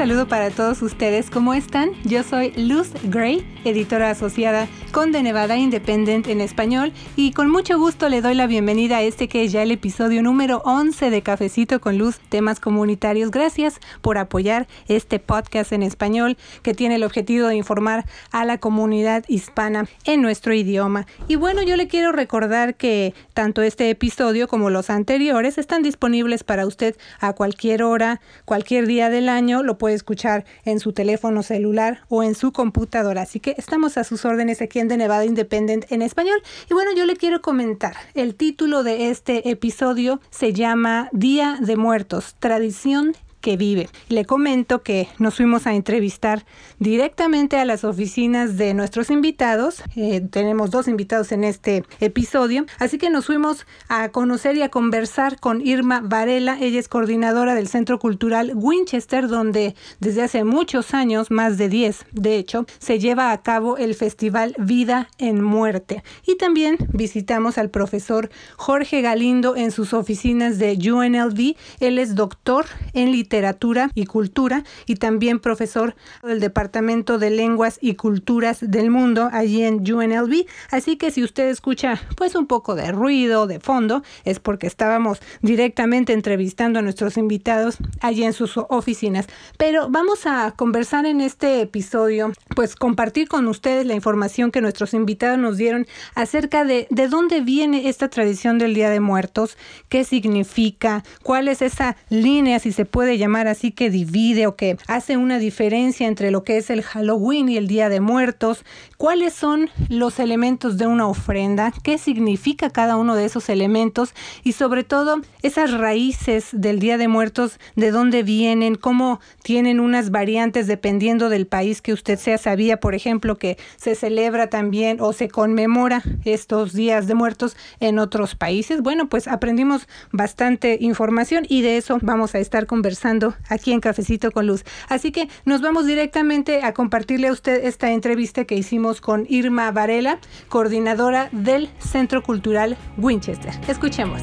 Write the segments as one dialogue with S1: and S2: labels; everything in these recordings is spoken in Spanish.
S1: saludo para todos ustedes. ¿Cómo están? Yo soy Luz Gray, editora asociada con The Nevada Independent en español y con mucho gusto le doy la bienvenida a este que es ya el episodio número 11 de Cafecito con Luz, temas comunitarios. Gracias por apoyar este podcast en español que tiene el objetivo de informar a la comunidad hispana en nuestro idioma. Y bueno, yo le quiero recordar que tanto este episodio como los anteriores están disponibles para usted a cualquier hora, cualquier día del año, lo puede escuchar en su teléfono celular o en su computadora. Así que estamos a sus órdenes aquí The Nevada Independent en español. Y bueno, yo le quiero comentar, el título de este episodio se llama Día de Muertos, tradición que vive. Le comento que nos fuimos a entrevistar directamente a las oficinas de nuestros invitados. Eh, tenemos dos invitados en este episodio, así que nos fuimos a conocer y a conversar con Irma Varela. Ella es coordinadora del Centro Cultural Winchester, donde desde hace muchos años, más de 10 de hecho, se lleva a cabo el Festival Vida en Muerte. Y también visitamos al profesor Jorge Galindo en sus oficinas de UNLV. Él es doctor en literatura Literatura y Cultura y también profesor del Departamento de Lenguas y Culturas del Mundo allí en UNLV. Así que si usted escucha pues un poco de ruido de fondo es porque estábamos directamente entrevistando a nuestros invitados allí en sus oficinas. Pero vamos a conversar en este episodio, pues compartir con ustedes la información que nuestros invitados nos dieron acerca de de dónde viene esta tradición del Día de Muertos, qué significa, cuál es esa línea, si se puede llamar así, que divide o que hace una diferencia entre lo que es el Halloween y el Día de Muertos, cuáles son los elementos de una ofrenda, qué significa cada uno de esos elementos y sobre todo esas raíces del Día de Muertos, de dónde vienen, cómo tienen unas variantes dependiendo del país que usted sea. Sabía, por ejemplo, que se celebra también o se conmemora estos días de muertos en otros países. Bueno, pues aprendimos bastante información y de eso vamos a estar conversando aquí en Cafecito con Luz. Así que nos vamos directamente a compartirle a usted esta entrevista que hicimos con Irma Varela, coordinadora del Centro Cultural Winchester. Escuchemos.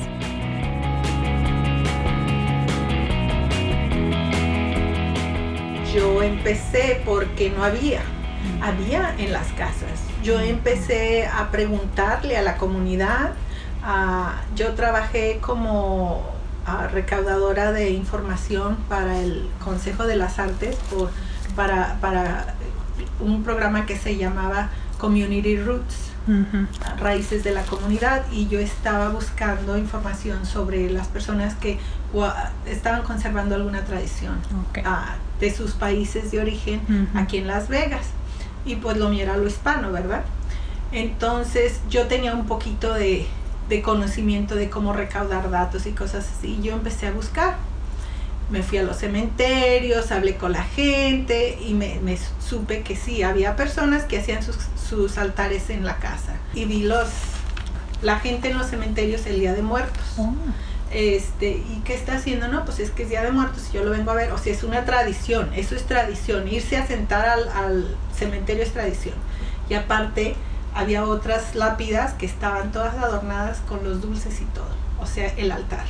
S2: Yo empecé porque no había, había en las casas. Yo empecé a preguntarle a la comunidad. yo trabajé como recaudadora de información para el Consejo de las Artes por, para, para un programa que se llamaba Community Roots, raíces de la comunidad, y yo estaba buscando información sobre las personas que estaban conservando alguna tradición ah, de sus países de origen aquí en Las Vegas. Y pues lo mío era lo hispano, ¿verdad? Entonces yo tenía un poquito de, de conocimiento de cómo recaudar datos y cosas así. Yo empecé a buscar. Me fui a los cementerios, hablé con la gente y me, supe que sí, había personas que hacían sus, altares en la casa. Y vi los, la gente en los cementerios el Día de Muertos. Oh. Este, ¿y qué está haciendo? No, pues es que es Día de Muertos y yo lo vengo a ver. O sea, es una tradición, eso es tradición. Irse a sentar al, al cementerio es tradición. Y aparte, había otras lápidas que estaban todas adornadas con los dulces y todo, o sea, el altar.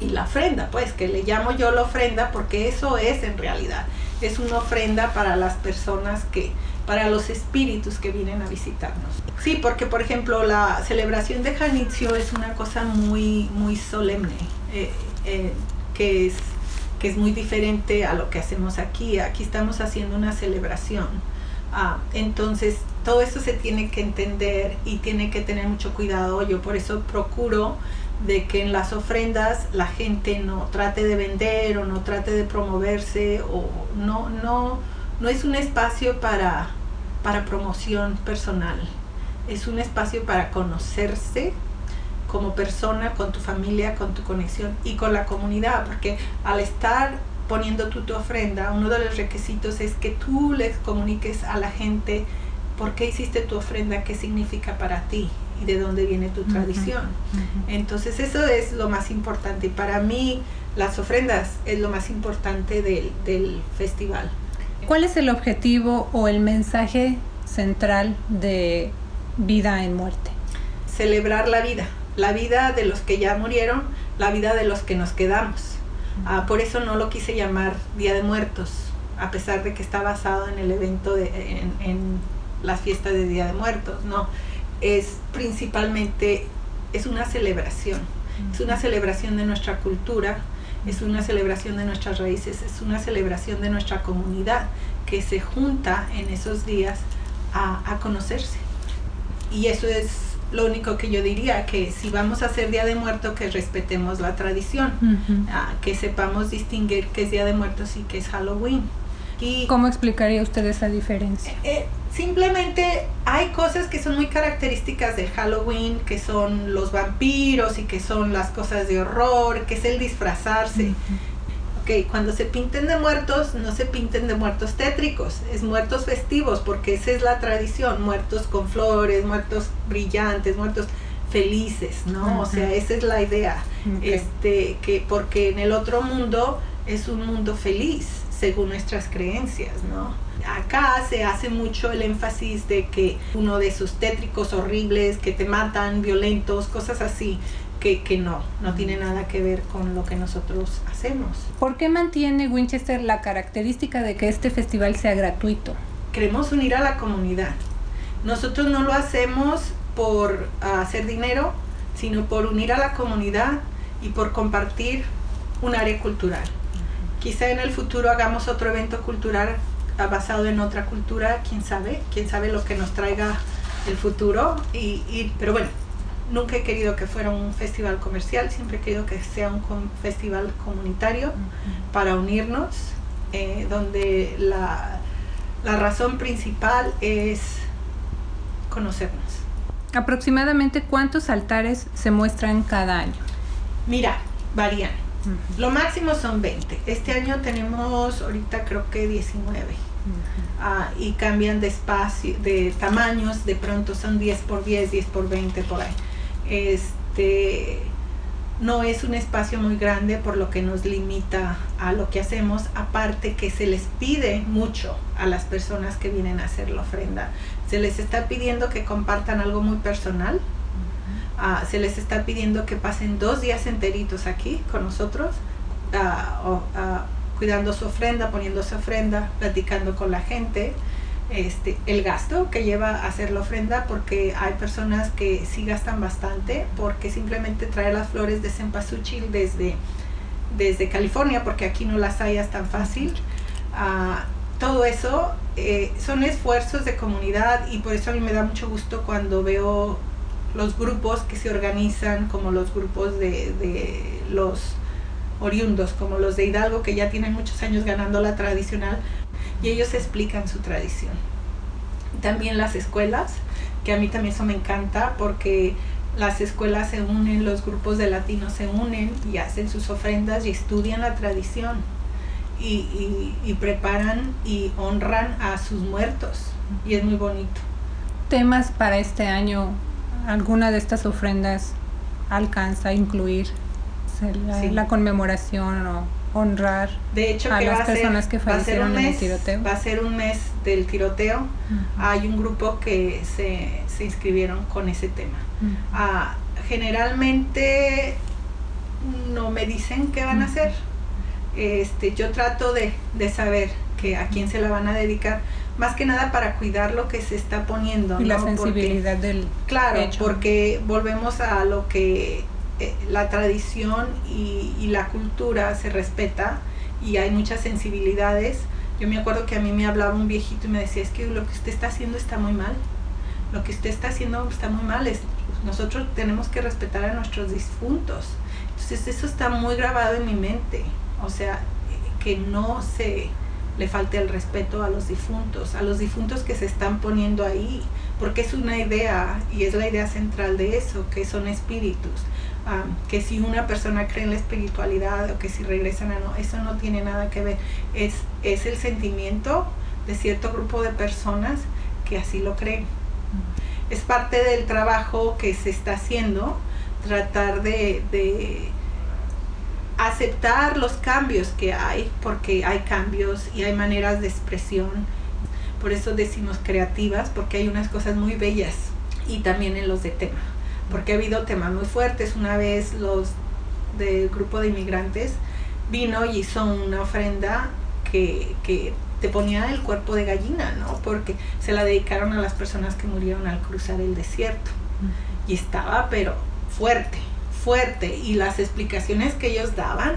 S2: Y la ofrenda, pues, que le llamo yo la ofrenda porque eso es en realidad, es una ofrenda para las personas que, para los espíritus que vienen a visitarnos. Sí, porque por ejemplo la celebración de Janitzio es una cosa muy, muy solemne, eh, eh, que, es, que es muy diferente a lo que hacemos aquí. Aquí estamos haciendo una celebración. Ah, entonces todo eso se tiene que entender y tiene que tener mucho cuidado. Yo por eso procuro de que en las ofrendas la gente no trate de vender o no trate de promoverse o no, no, no es un espacio para, para promoción personal. Es un espacio para conocerse como persona, con tu familia, con tu conexión y con la comunidad, porque al estar poniendo tú tu ofrenda, uno de los requisitos es que tú les comuniques a la gente ¿por qué hiciste tu ofrenda? ¿Qué significa para ti? ¿Y de dónde viene tu tradición? Entonces eso es lo más importante. Y para mí las ofrendas es lo más importante del, del festival.
S1: ¿Cuál es el objetivo o el mensaje central de vida en muerte?
S2: Celebrar la vida, la vida de los que ya murieron, la vida de los que nos quedamos. Ah, por eso no lo quise llamar Día de Muertos, a pesar de que está basado en el evento de, en, en las fiestas de Día de Muertos, no, es principalmente, es una celebración, es una celebración de nuestra cultura, es una celebración de nuestras raíces, es una celebración de nuestra comunidad que se junta en esos días a, a conocerse. Y eso es lo único que yo diría, que si vamos a hacer Día de Muertos, que respetemos la tradición, que sepamos distinguir qué es Día de Muertos y qué es Halloween.
S1: Y, ¿Cómo explicaría usted esa diferencia?
S2: Eh, simplemente hay cosas que son muy características del Halloween, que son los vampiros y que son las cosas de horror, que es el disfrazarse. Ok, cuando se pinten de muertos, no se pinten de muertos tétricos, es muertos festivos, porque esa es la tradición, muertos con flores, muertos brillantes, muertos felices, ¿no? O sea, esa es la idea. Este, que porque en el otro mundo es un mundo feliz, según nuestras creencias, ¿no? Acá se hace mucho el énfasis de que uno de esos tétricos horribles que te matan, violentos, cosas así, que, que, no, no tiene nada que ver con lo que nosotros hacemos.
S1: ¿Por qué mantiene Winchester la característica de que este festival sea gratuito?
S2: Queremos unir a la comunidad. Nosotros no lo hacemos por hacer dinero, sino por unir a la comunidad y por compartir un área cultural. Quizá en el futuro hagamos otro evento cultural basado en otra cultura, quién sabe, quién sabe lo que nos traiga el futuro. Y, pero bueno, nunca he querido que fuera un festival comercial, siempre he querido que sea un festival comunitario para unirnos, eh, donde la, la razón principal es conocernos.
S1: ¿Aproximadamente cuántos altares se muestran cada año?
S2: Mira, varían. Lo máximo son 20. Este año tenemos ahorita creo que 19. Ah, y cambian de espacio, de tamaños, de pronto son 10 por 10, 10 por 20 por ahí. Este no es un espacio muy grande por lo que nos limita a lo que hacemos, aparte que se les pide mucho a las personas que vienen a hacer la ofrenda. Se les está pidiendo que compartan algo muy personal, ah, se les está pidiendo que pasen dos días enteritos aquí con nosotros, uh, cuidando su ofrenda, poniendo su ofrenda, platicando con la gente, este, el gasto que lleva a hacer la ofrenda, porque hay personas que sí gastan bastante, porque simplemente traer las flores de cempasúchil desde, desde California, porque aquí no las hayas tan fácil. Uh, todo eso eh, son esfuerzos de comunidad y por eso a mí me da mucho gusto cuando veo los grupos que se organizan, como los grupos de, de los oriundos como los de Hidalgo que ya tienen muchos años ganando la tradicional y ellos explican su tradición. También las escuelas, que a mí también eso me encanta porque las escuelas se unen, los grupos de latinos se unen y hacen sus ofrendas y estudian la tradición y, y, preparan y honran a sus muertos y es muy bonito.
S1: Temas para este año, ¿alguna de estas ofrendas alcanza a incluir la, conmemoración o honrar
S2: de hecho,
S1: a
S2: las
S1: personas que fallecieron en el tiroteo.
S2: Va a ser un mes del tiroteo. Hay un grupo que se, se inscribieron con ese tema. Ah, generalmente no me dicen qué van a hacer. Este, yo trato de, de saber que a quién se la van a dedicar, más que nada para cuidar lo que se está poniendo.
S1: Y la sensibilidad del
S2: Claro, porque volvemos a lo que eh, la tradición y, la cultura se respeta y hay muchas sensibilidades. Yo me acuerdo que a mí me hablaba un viejito y me decía, es que lo que usted está haciendo está muy mal. Lo que usted está haciendo está muy mal. Es, nosotros tenemos que respetar a nuestros difuntos. Entonces eso está muy grabado en mi mente. O sea, que no se le falte el respeto a los difuntos, a los difuntos que se están poniendo ahí, porque es una idea y es la idea central de eso, que son espíritus que si una persona cree en la espiritualidad o que si regresan a no, eso no tiene nada que ver. Es, es el sentimiento de cierto grupo de personas que así lo creen. Es parte del trabajo que se está haciendo, tratar de, de aceptar los cambios que hay, porque hay cambios y hay maneras de expresión. Por eso decimos creativas, porque hay unas cosas muy bellas y también en los de tema porque ha habido temas muy fuertes. Una vez los del grupo de inmigrantes vino y hizo una ofrenda que, que te ponía el cuerpo de gallina, ¿no? Porque se la dedicaron a las personas que murieron al cruzar el desierto. Y estaba, pero fuerte, fuerte. Y las explicaciones que ellos daban,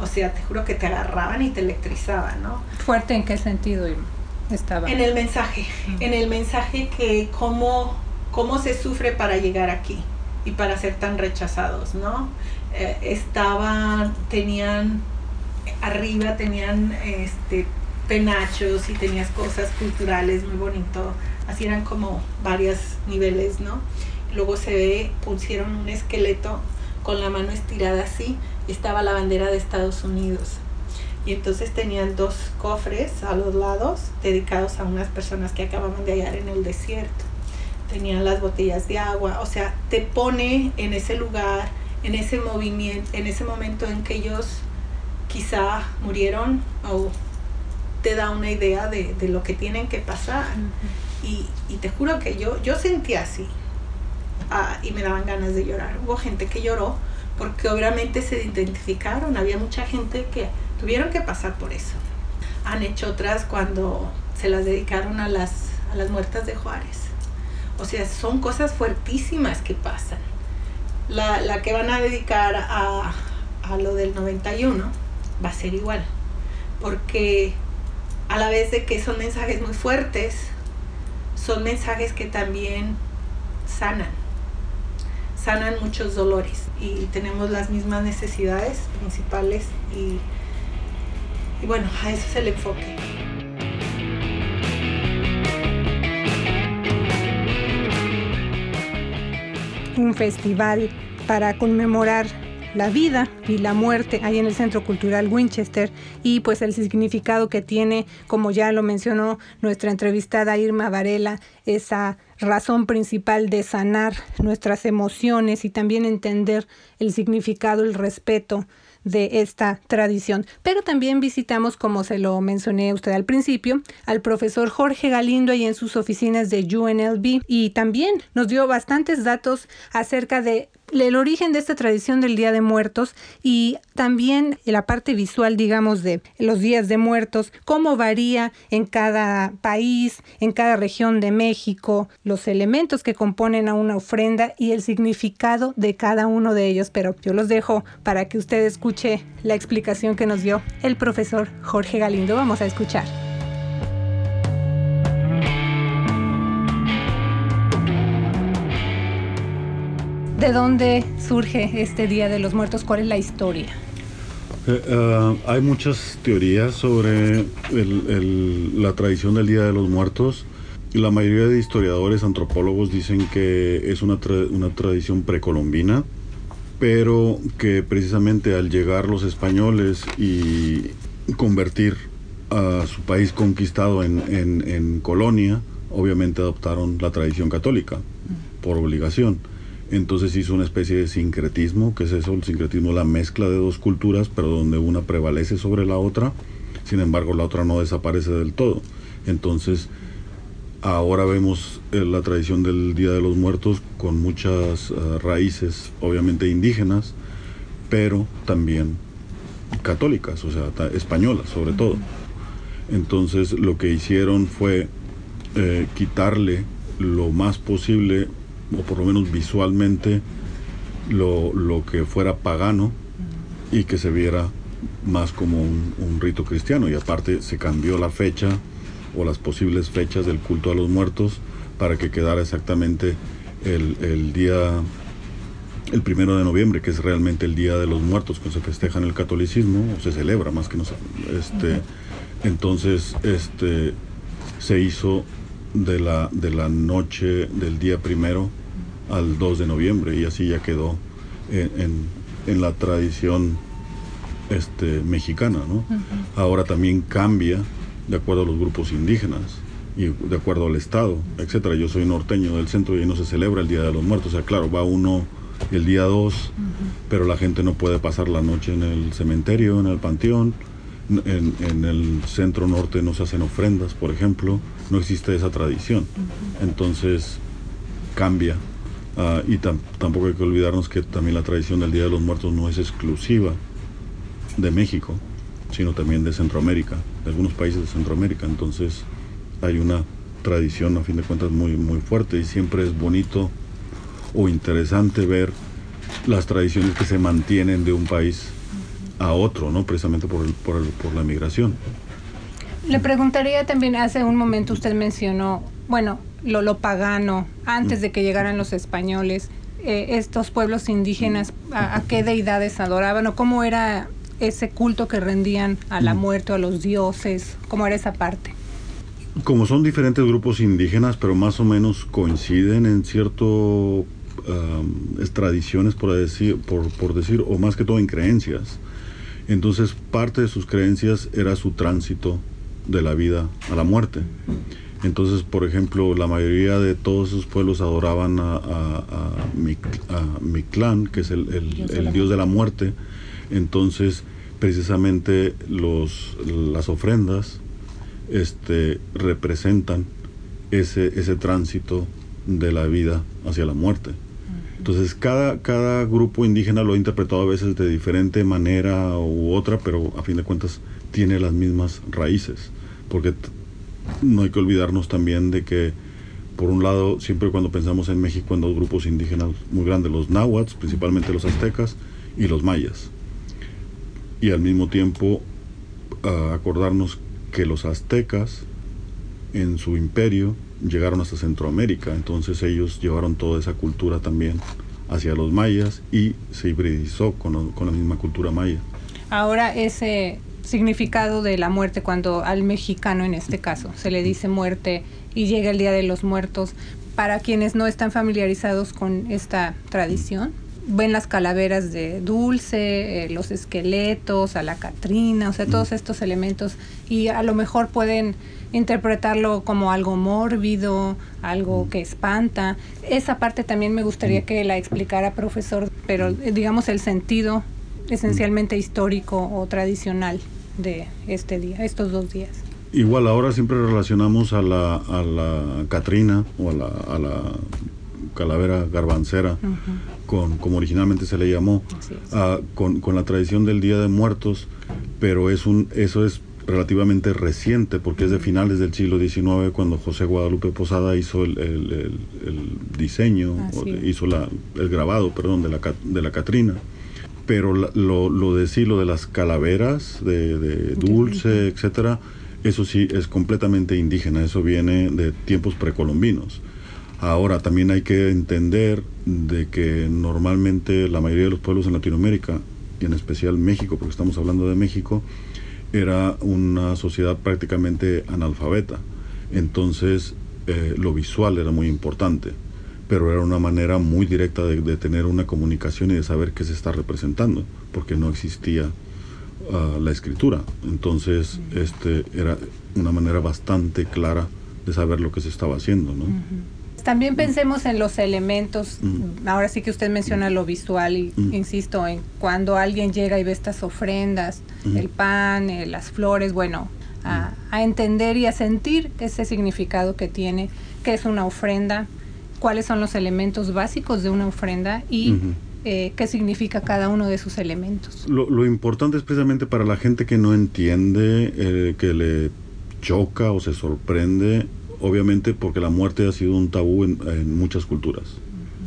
S2: o sea, te juro que te agarraban y te electrizaban, ¿no?
S1: ¿Fuerte en qué sentido estaba?
S2: En el mensaje, en el mensaje que cómo, cómo se sufre para llegar aquí y para ser tan rechazados, ¿no? Eh, estaban, tenían, arriba tenían este, penachos y tenías cosas culturales muy bonito, así eran como varios niveles, ¿no? Luego se ve, pusieron un esqueleto con la mano estirada así, y estaba la bandera de Estados Unidos. Y entonces tenían dos cofres a los lados dedicados a unas personas que acababan de hallar en el desierto. Tenían las botellas de agua, o sea, te pone en ese lugar, en ese movimiento, en ese momento en que ellos quizá murieron o te da una idea de, lo que tienen que pasar. y, te juro que yo, yo sentí así. Ah, y me daban ganas de llorar. Hubo gente que lloró porque obviamente se identificaron. Había mucha gente que tuvieron que pasar por eso. Han hecho otras cuando se las dedicaron a las, a las muertas de Juárez. O sea, son cosas fuertísimas que pasan. La, la que van a dedicar a, a lo del 91 va a ser igual. Porque a la vez de que son mensajes muy fuertes, son mensajes que también sanan, sanan muchos dolores y tenemos las mismas necesidades principales y, y bueno, a eso es el enfoque.
S1: Un festival para conmemorar la vida y la muerte ahí en el Centro Cultural Winchester. Y pues el significado que tiene, como ya lo mencionó nuestra entrevistada Irma Varela, esa razón principal de sanar nuestras emociones y también entender el significado, el respeto de esta tradición. Pero también visitamos, como se lo mencioné usted al principio, al profesor Jorge Galindo y en sus oficinas de UNLV y también nos dio bastantes datos acerca de el origen de esta tradición del Día de Muertos y también la parte visual, digamos, de los días de muertos, cómo varía en cada país, en cada región de México, los elementos que componen a una ofrenda y el significado de cada uno de ellos. Pero yo los dejo para que usted escuche la explicación que nos dio el profesor Jorge Galindo. Vamos a escuchar. ¿De dónde surge este Día de los Muertos? ¿Cuál es la historia?
S3: Eh, hay muchas teorías sobre la tradición del Día de los Muertos. La mayoría de historiadores, antropólogos dicen que es una, una tradición precolombina, pero que precisamente al llegar los españoles y convertir a su país conquistado en, en colonia, obviamente adoptaron la tradición católica por obligación. Entonces hizo una especie de sincretismo, que es eso, el sincretismo, la mezcla de dos culturas, pero donde una prevalece sobre la otra, sin embargo la otra no desaparece del todo. Entonces, ahora vemos eh, la tradición del Día de los Muertos con muchas eh, raíces, obviamente indígenas, pero también católicas, o sea, españolas sobre todo. Entonces, lo que hicieron fue eh, quitarle lo más posible o por lo menos visualmente, lo, lo que fuera pagano y que se viera más como un, un, rito cristiano. Y aparte se cambió la fecha o las posibles fechas del culto a los muertos para que quedara exactamente el, el día, el primero de noviembre, que es realmente el día de los muertos que se festeja en el catolicismo, o se celebra más que no este, Entonces, este, se hizo de la, de la noche del día primero al 2 de noviembre y así ya quedó en, en, la tradición este, mexicana. ¿no? Ahora también cambia de acuerdo a los grupos indígenas y de acuerdo al Estado, etcétera. Yo soy norteño del centro y no se celebra el Día de los Muertos. O sea, claro, va uno el día 2, pero la gente no puede pasar la noche en el cementerio, en el panteón. En, en, el centro norte no se hacen ofrendas, por ejemplo. No existe esa tradición. Entonces cambia Ah, y tampoco hay que olvidarnos que también la tradición del Día de los Muertos no es exclusiva de México, sino también de Centroamérica, de algunos países de Centroamérica. Entonces hay una tradición, a fin de cuentas, muy, muy fuerte y siempre es bonito o interesante ver las tradiciones que se mantienen de un país a otro, ¿no? Precisamente por, el, por, por la migración.
S1: Le preguntaría también, hace un momento usted mencionó, bueno, lo, lo pagano, antes de que llegaran los españoles, eh, estos pueblos indígenas, a, qué deidades adoraban o cómo era ese culto que rendían a la muerte o a los dioses? ¿Cómo era esa parte?
S3: Como son diferentes grupos indígenas, pero más o menos coinciden en cierto tradiciones, por decir, por, por decir, o más que todo en creencias. Entonces, parte de sus creencias era su tránsito de la vida a la muerte. Entonces, por ejemplo, la mayoría de todos esos pueblos adoraban a, a, Mictlán, que es el, dios, de la muerte. Entonces, precisamente los, las ofrendas este, representan ese, ese tránsito de la vida hacia la muerte. Entonces, cada, cada grupo indígena lo ha interpretado a veces de diferente manera u otra, pero a fin de cuentas tiene las mismas raíces. Porque no hay que olvidarnos también de que, por un lado, siempre cuando pensamos en México en dos grupos indígenas muy grandes, los náhuatl, principalmente los aztecas, y los mayas. Y al mismo tiempo acordarnos que los aztecas en su imperio llegaron hasta Centroamérica, entonces ellos llevaron toda esa cultura también hacia los mayas y se hibridizó con, con la misma cultura maya.
S1: Ahora ese significado de la muerte cuando al mexicano en este caso se le dice muerte y llega el Día de los Muertos. Para quienes no están familiarizados con esta tradición, ven las calaveras de dulce, eh, los esqueletos, a la Catrina, o sea, todos estos elementos y a lo mejor pueden interpretarlo como algo mórbido, algo que espanta. Esa parte también me gustaría que la explicara, profesor, pero eh, digamos el sentido esencialmente histórico o tradicional de este día, estos dos días.
S3: Igual ahora siempre relacionamos a la, a la Catrina o a la, a la calavera garbancera, con, como originalmente se le llamó, con, con, la tradición del Día de Muertos, pero es un, eso es relativamente reciente porque es de finales del siglo XIX cuando José Guadalupe Posada hizo el, el, el, diseño, hizo la, el grabado, perdón, de la, de la Catrina pero lo, lo de sí, lo de las calaveras, de, dulce, etcétera, eso sí es completamente indígena, eso viene de tiempos precolombinos. Ahora también hay que entender de que normalmente la mayoría de los pueblos en Latinoamérica, y en especial México, porque estamos hablando de México, era una sociedad prácticamente analfabeta. Entonces eh, lo visual era muy importante pero era una manera muy directa de, tener una comunicación y de saber qué se está representando, porque no existía ah, la escritura. Entonces, este era una manera bastante clara de saber lo que se estaba haciendo, ¿no?
S1: También pensemos en los elementos, ahora sí que usted menciona lo visual y insisto en cuando alguien llega y ve estas ofrendas, el pan, eh, las flores, bueno, a, a, entender y a sentir ese significado que tiene, que es una ofrenda, cuáles son los elementos básicos de una ofrenda y eh, qué significa cada uno de sus elementos.
S3: Lo, importante es precisamente para la gente que no entiende, eh, que le choca o se sorprende, obviamente porque la muerte ha sido un tabú en, muchas culturas.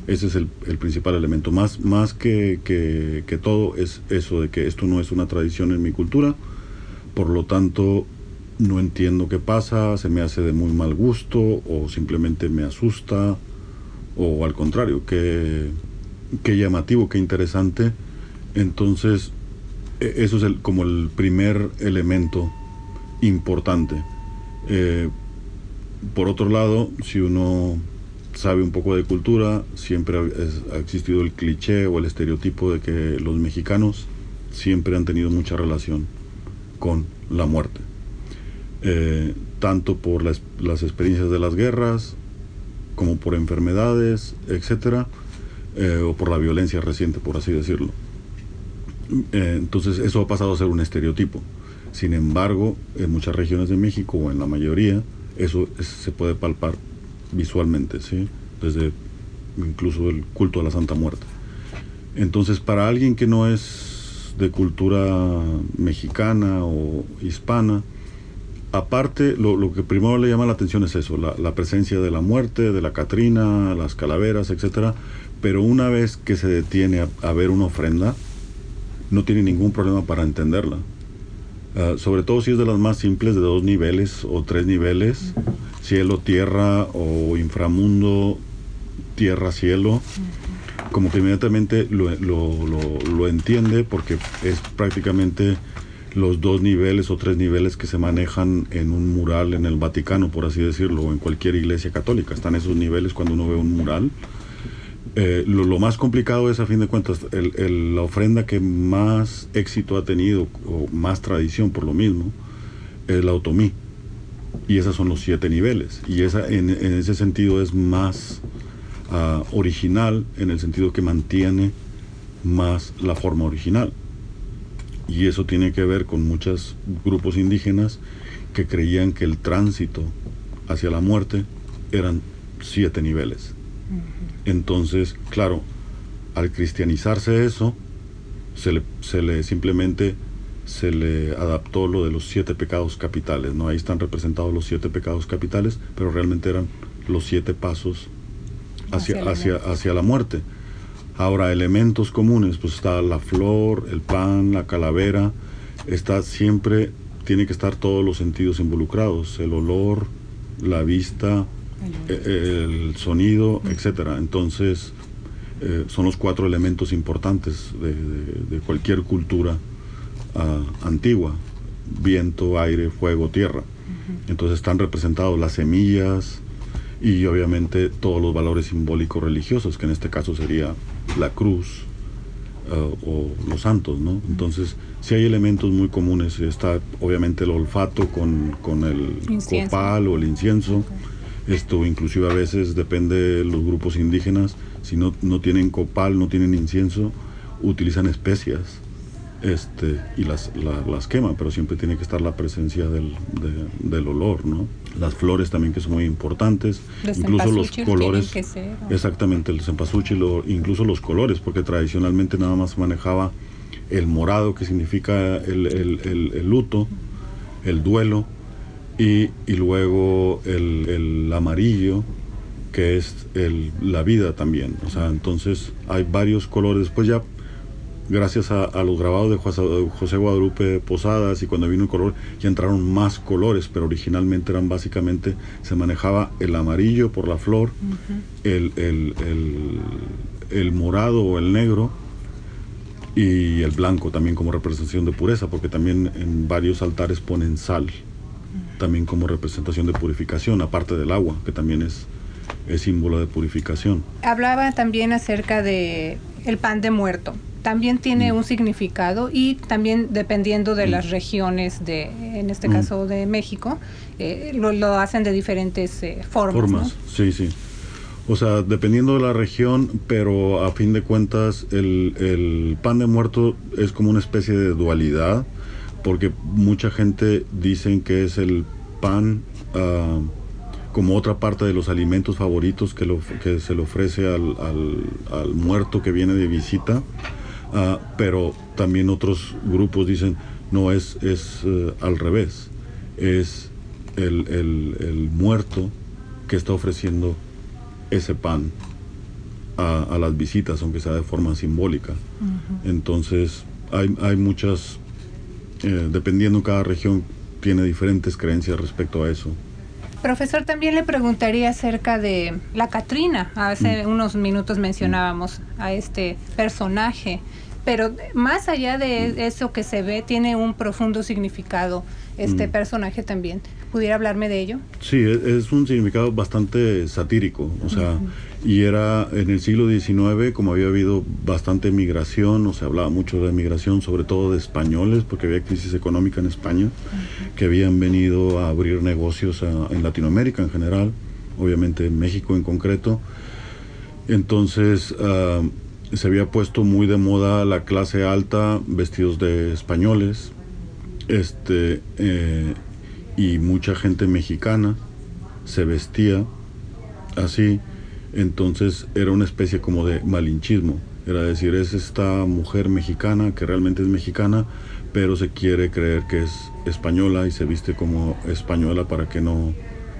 S3: Ese es el, principal elemento. Más, más que, que, que todo es eso de que esto no es una tradición en mi cultura, por lo tanto no entiendo qué pasa, se me hace de muy mal gusto o simplemente me asusta o al contrario, qué, qué llamativo, qué interesante. Entonces, e, eso es el, como el primer elemento importante. Eh, por otro lado, si uno sabe un poco de cultura, siempre ha, existido el cliché o el estereotipo de que los mexicanos siempre han tenido mucha relación con la muerte. Eh, tanto por las, las experiencias de las guerras, como por enfermedades, etcétera, eh, o por la violencia reciente, por así decirlo. Eh, entonces, eso ha pasado a ser un estereotipo. Sin embargo, en muchas regiones de México, o en la mayoría, eso se puede palpar visualmente, ¿sí? desde incluso el culto a la Santa Muerte. Entonces, para alguien que no es de cultura mexicana o hispana, aparte, lo, que primero le llama la atención es eso, la, presencia de la muerte, de la Catrina, las calaveras, etcétera. Pero una vez que se detiene a, ver una ofrenda, no tiene ningún problema para entenderla. Ah, sobre todo si es de las más simples, de dos niveles o tres niveles, cielo, tierra o inframundo, tierra, cielo, como que inmediatamente lo, lo entiende porque es prácticamente los dos niveles o tres niveles que se manejan en un mural en el Vaticano, por así decirlo, o en cualquier iglesia católica. Están esos niveles cuando uno ve un mural. Eh, lo, más complicado es, a fin de cuentas, la ofrenda que más éxito ha tenido, o más tradición por lo mismo, es la otomí. Y esos son los siete niveles. Y esa, en, ese sentido es más ah, original, en el sentido que mantiene más la forma original y eso tiene que ver con muchos grupos indígenas que creían que el tránsito hacia la muerte eran siete niveles. Entonces, claro, al cristianizarse eso, se le, se le simplemente se le adaptó lo de los siete pecados capitales, ¿no? Ahí están representados los siete pecados capitales, pero realmente eran los siete pasos hacia, hacia, hacia la muerte. Ahora, elementos comunes, pues está la flor, el pan, la calavera, está siempre, tiene que estar todos los sentidos involucrados, el olor, la vista, el, sonido, etcétera. Entonces, eh, son los cuatro elementos importantes de, cualquier cultura ah, antigua, viento, aire, fuego, tierra. Entonces están representados las semillas, y obviamente todos los valores simbólicos religiosos, que en este caso sería la cruz eh, o los santos, ¿no? Entonces, si hay elementos muy comunes, está obviamente el olfato con, con el copal o el incienso. Esto inclusive a veces depende de los grupos indígenas, si no, no tienen copal, no tienen incienso, utilizan especias este, y las, las quema, pero siempre tiene que estar la presencia del, del, olor, ¿no? Las flores también que son muy importantes, incluso los colores, exactamente, el cempasúchil, incluso los colores, porque tradicionalmente nada más manejaba el morado, que significa el, el, el luto, el duelo, y, y luego el, amarillo, que es la vida también, o sea, entonces hay varios colores, después ya gracias a, los grabados de José Guadalupe Posadas y cuando vino el color ya entraron más colores, pero originalmente eran básicamente, se manejaba el amarillo por la flor, el, el, morado o el negro y el blanco también como representación de pureza, porque también en varios altares ponen sal, también como representación de purificación, aparte del agua, que también es, es símbolo de purificación.
S1: Hablaba también acerca de el pan de muerto también tiene mm. un significado y también dependiendo de mm. las regiones de, en este mm. caso de México, eh, lo, hacen de diferentes eh, formas. Formas,
S3: sí, sí. O sea, dependiendo de la región, pero a fin de cuentas el, pan de muerto es como una especie de dualidad, porque mucha gente dicen que es el pan ah, como otra parte de los alimentos favoritos que, lo, que se le ofrece al, al muerto que viene de visita Ah, pero también otros grupos dicen, no, es, es eh, al revés, es el, muerto que está ofreciendo ese pan a, las visitas, aunque sea de forma simbólica. Entonces, hay, hay muchas, eh, dependiendo cada región, tiene diferentes creencias respecto a eso.
S1: Profesor, también le preguntaría acerca de la Catrina. Hace mm. unos minutos mencionábamos a este personaje pero más allá de mm. eso que se ve, tiene un profundo significado este mm. personaje también. ¿Pudiera hablarme de ello?
S3: Sí, e-, es un significado bastante satírico, o sea, y era en el siglo XIX, como había habido bastante migración, o se hablaba mucho de migración, sobre todo de españoles, porque había crisis económica en España, que habían venido a abrir negocios en Latinoamérica en general, obviamente en México en concreto. Entonces, uh, se había puesto muy de moda la clase alta, vestidos de españoles, este, eh, y mucha gente mexicana se vestía así, entonces era una especie como de malinchismo. Era decir, es esta mujer mexicana que realmente es mexicana, pero se quiere creer que es española y se viste como española para que no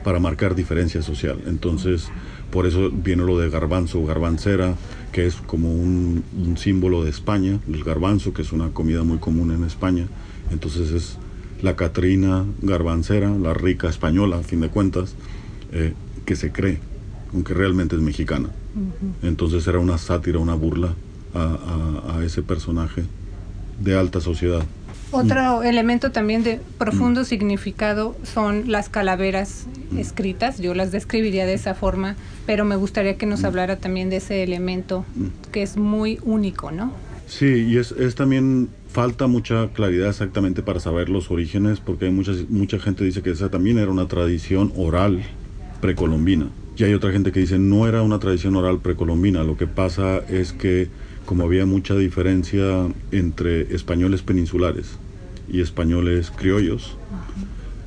S3: para marcar diferencia social. Entonces, por eso viene lo de garbanzo garbancera, que es como un, símbolo de España, el garbanzo, que es una comida muy común en España. Entonces es la Catrina garbancera, la rica española, a fin de cuentas, eh, que se cree, aunque realmente es mexicana. Entonces era una sátira, una burla a ese personaje de alta sociedad.
S1: Otro elemento también de profundo mm. significado son las calaveras mm. escritas. Yo las describiría de esa forma, pero me gustaría que nos mm. hablara también de ese elemento que es muy único, ¿no?
S3: Sí, y es, también falta mucha claridad exactamente para saber los orígenes, porque hay mucha, mucha gente dice que esa también era una tradición oral precolombina. Y hay otra gente que dice no era una tradición oral precolombina. Lo que pasa es que como había mucha diferencia entre españoles peninsulares y españoles criollos.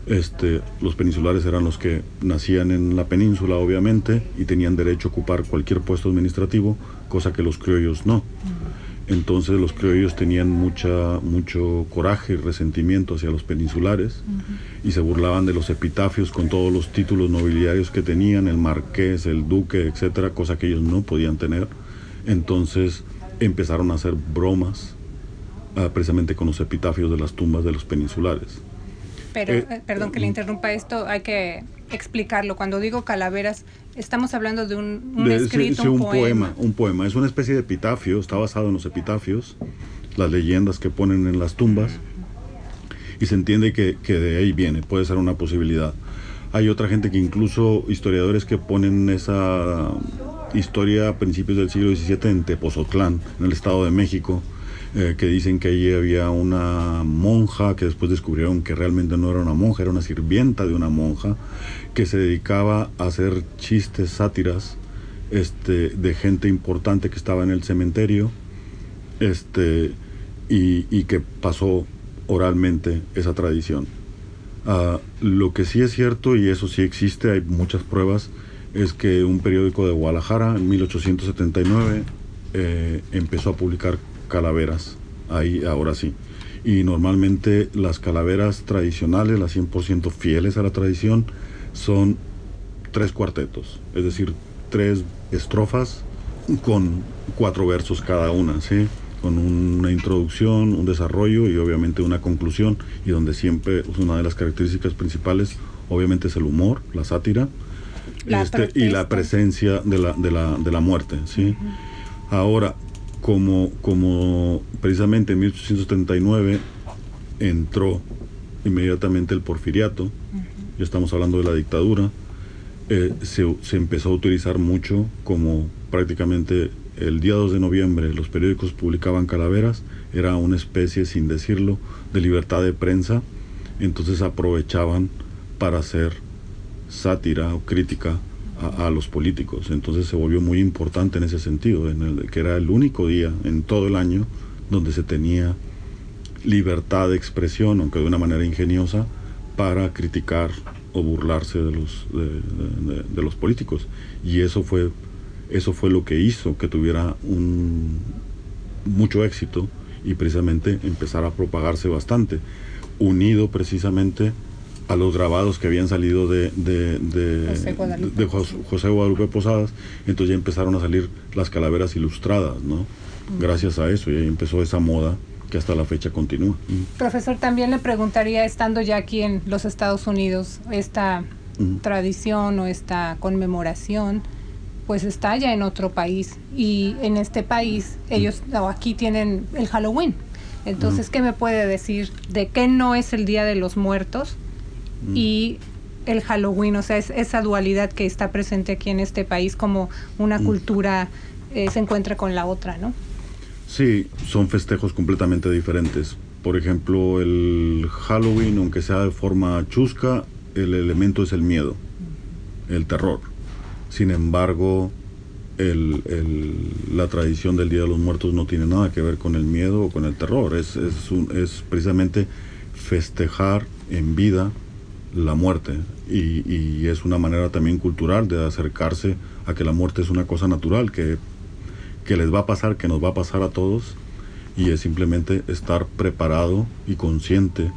S3: Este, los peninsulares eran los que nacían en la península, obviamente, y tenían derecho a ocupar cualquier puesto administrativo, cosa que los criollos no. Entonces los criollos tenían mucha, mucho coraje y resentimiento hacia los peninsulares y se burlaban de los epitafios con todos los títulos nobiliarios que tenían, el marqués, el duque, etcétera, cosa que ellos no podían tener. Entonces empezaron a hacer bromas Ah, precisamente con los epitafios de las tumbas de los peninsulares.
S1: Pero, eh, eh, perdón que le interrumpa esto, hay que explicarlo. Cuando digo calaveras, estamos hablando de un, escrito,
S3: un, poema. Un poema. Es una especie de epitafio, está basado en los epitafios, las leyendas que ponen en las tumbas, y se entiende que, que de ahí viene, puede ser una posibilidad. Hay otra gente que incluso, historiadores que ponen esa historia a principios del siglo XVII en Tepozotlán, en el Estado de México, eh, que dicen que allí había una monja que después descubrieron que realmente no era una monja, era una sirvienta de una monja que se dedicaba a hacer chistes, sátiras este, de gente importante que estaba en el cementerio este, y, que pasó oralmente esa tradición. Ah, lo que sí es cierto, y eso sí existe, hay muchas pruebas, es que un periódico de Guadalajara en 1879 eh, empezó a publicar calaveras, ahí ahora sí. Y normalmente las calaveras tradicionales, las 100% fieles a la tradición, son tres cuartetos, es decir, tres estrofas con cuatro versos cada una, ¿sí? con una introducción, un desarrollo y obviamente una conclusión, y donde siempre una de las características principales obviamente es el humor, la sátira, este, y la presencia de la, de la, de la muerte. ¿sí? Ahora, como, como precisamente en 1839 entró inmediatamente el porfiriato, ya estamos hablando de la dictadura, eh, se, se, empezó a utilizar mucho como prácticamente el día 2 de noviembre los periódicos publicaban calaveras, era una especie, sin decirlo, de libertad de prensa, entonces aprovechaban para hacer sátira o crítica a, los políticos. Entonces se volvió muy importante en ese sentido, en que era el único día en todo el año donde se tenía libertad de expresión, aunque de una manera ingeniosa, para criticar o burlarse de los, de, los políticos. Y eso fue, eso fue lo que hizo que tuviera un, mucho éxito y precisamente empezar a propagarse bastante, unido precisamente a los grabados que habían salido de, de, de, José, Guadalupe. Posadas, entonces ya empezaron a salir las calaveras ilustradas, ¿no? Gracias a eso, y ahí empezó esa moda que hasta la fecha continúa.
S1: Profesor, también le preguntaría, estando ya aquí en los Estados Unidos, esta tradición o esta conmemoración, pues está ya en otro país, y en este país ellos, o aquí tienen el Halloween. Entonces, ¿qué me puede decir de qué no es el Día de los Muertos? Mm. y el Halloween, o sea, es esa dualidad que está presente aquí en este país como una mm. cultura eh, se encuentra con la otra, ¿no?
S3: Sí, son festejos completamente diferentes. Por ejemplo, el Halloween, aunque sea de forma chusca, el elemento es el miedo, el terror. Sin embargo, el, la tradición del Día de los Muertos no tiene nada que ver con el miedo o con el terror. Es, es, un, es precisamente festejar en vida la muerte y, es una manera también cultural de acercarse a que la muerte es una cosa natural, que, que les va a pasar, que nos va a pasar a todos, y es simplemente estar preparado y consciente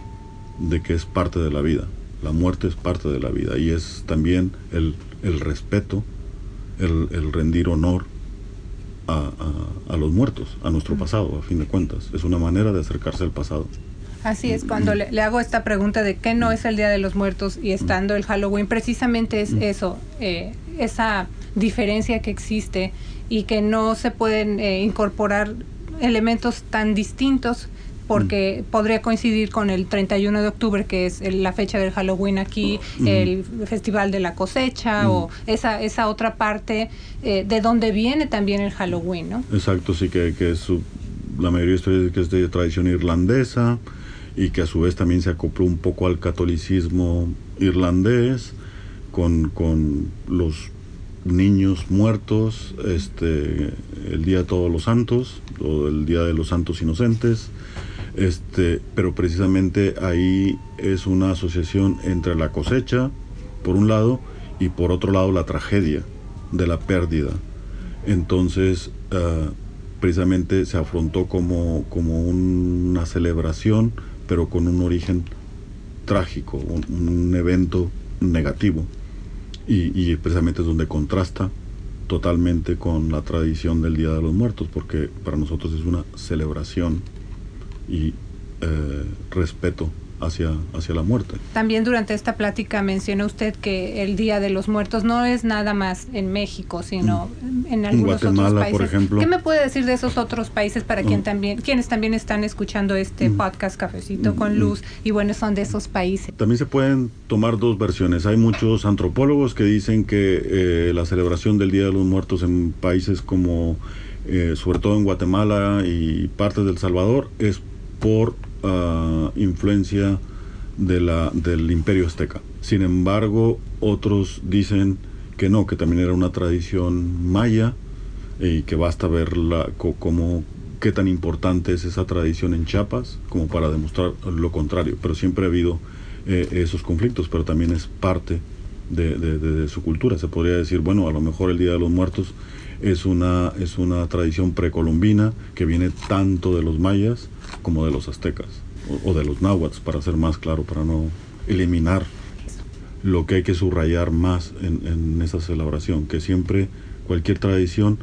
S3: de que es parte de la vida. La muerte es parte de la vida y es también el, el respeto, el, el, rendir honor a, a, a, los muertos, a nuestro pasado, a fin de cuentas. Es una manera de acercarse al pasado.
S1: Así es, cuando le, le, hago esta pregunta de qué no es el Día de los Muertos y estando el Halloween, precisamente es eso, eh, esa diferencia que existe y que no se pueden eh, incorporar elementos tan distintos porque mm. podría coincidir con el 31 de octubre, que es el, la fecha del Halloween aquí, mm. el Festival de la Cosecha, mm. o esa, esa otra parte eh, de donde viene también el Halloween, ¿no?
S3: Exacto, sí, que, que su, la mayoría de que es de tradición irlandesa y que a su vez también se acopló un poco al catolicismo irlandés con, con los niños muertos, este, el Día de Todos los Santos, o el Día de los Santos Inocentes, este, pero precisamente ahí es una asociación entre la cosecha, por un lado, y por otro lado la tragedia de la pérdida. Entonces, uh, precisamente se afrontó como, como una celebración, pero con un origen trágico, un, evento negativo. Y, y, precisamente es donde contrasta totalmente con la tradición del Día de los Muertos, porque para nosotros es una celebración y eh, respeto hacia, hacia la muerte.
S1: También durante esta plática mencionó usted que el Día de los Muertos no es nada más en México, sino mm. en algunos
S3: Guatemala,
S1: otros países.
S3: por ejemplo.
S1: ¿Qué me puede decir de esos otros países para quien también, quienes también están escuchando este mm. podcast Cafecito mm. con Luz y bueno, son de esos países?
S3: También se pueden tomar dos versiones. Hay muchos antropólogos que dicen que eh, la celebración del Día de los Muertos en países como, eh, sobre todo en Guatemala y partes del Salvador, es por uh, influencia de la, del imperio azteca. Sin embargo, otros dicen que no, que también era una tradición maya y que basta ver la, como qué tan importante es esa tradición en Chiapas como para demostrar lo contrario. Pero siempre ha habido eh, esos conflictos, pero también es parte de, de, su cultura. Se podría decir, bueno, a lo mejor el Día de los Muertos es una, es una tradición precolombina que viene tanto de los mayas como de los aztecas o, de los náhuatl, para ser más claro, para no eliminar lo que hay que subrayar más en, en esa celebración, que siempre cualquier tradición,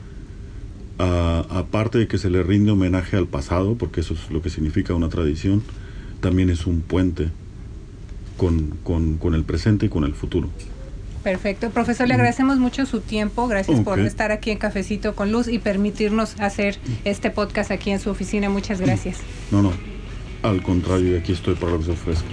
S3: aparte de que se le rinde homenaje al pasado, porque eso es lo que significa una tradición, también es un puente con, con, con el presente y con el futuro.
S1: Perfecto. Profesor, le agradecemos mucho su tiempo. Gracias okay. por estar aquí en Cafecito con Luz y permitirnos hacer este podcast aquí en su oficina. Muchas gracias.
S3: No, no. Al contrario, aquí estoy para lo que se ofrezca.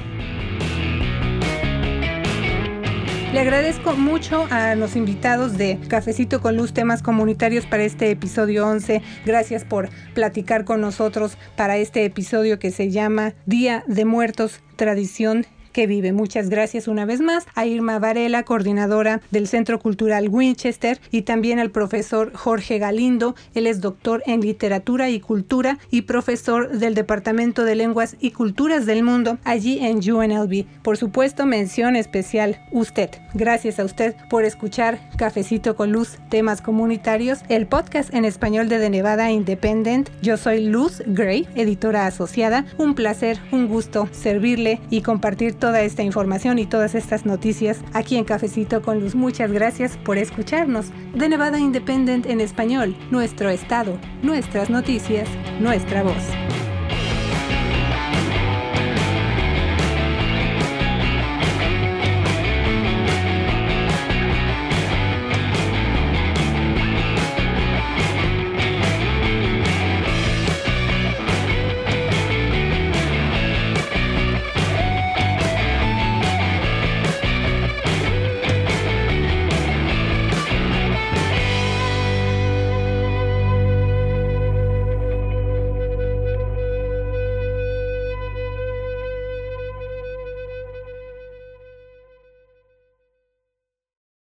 S1: Le agradezco mucho a los invitados de Cafecito con Luz, temas comunitarios para este episodio 11. Gracias por platicar con nosotros para este episodio que se llama Día de Muertos, Tradición que vive. Muchas gracias una vez más a Irma Varela, coordinadora del Centro Cultural Winchester, y también al profesor Jorge Galindo. Él es doctor en literatura y cultura y profesor del Departamento de Lenguas y Culturas del Mundo allí en UNLV. Por supuesto, mención especial usted. Gracias a usted por escuchar Cafecito con Luz, temas comunitarios, el podcast en español de The Nevada Independent. Yo soy Luz Gray, editora asociada. Un placer, un gusto servirle y compartir toda esta información y todas estas noticias aquí en Cafecito con Luz. Muchas gracias por escucharnos. De Nevada Independent en español, nuestro estado, nuestras noticias, nuestra voz.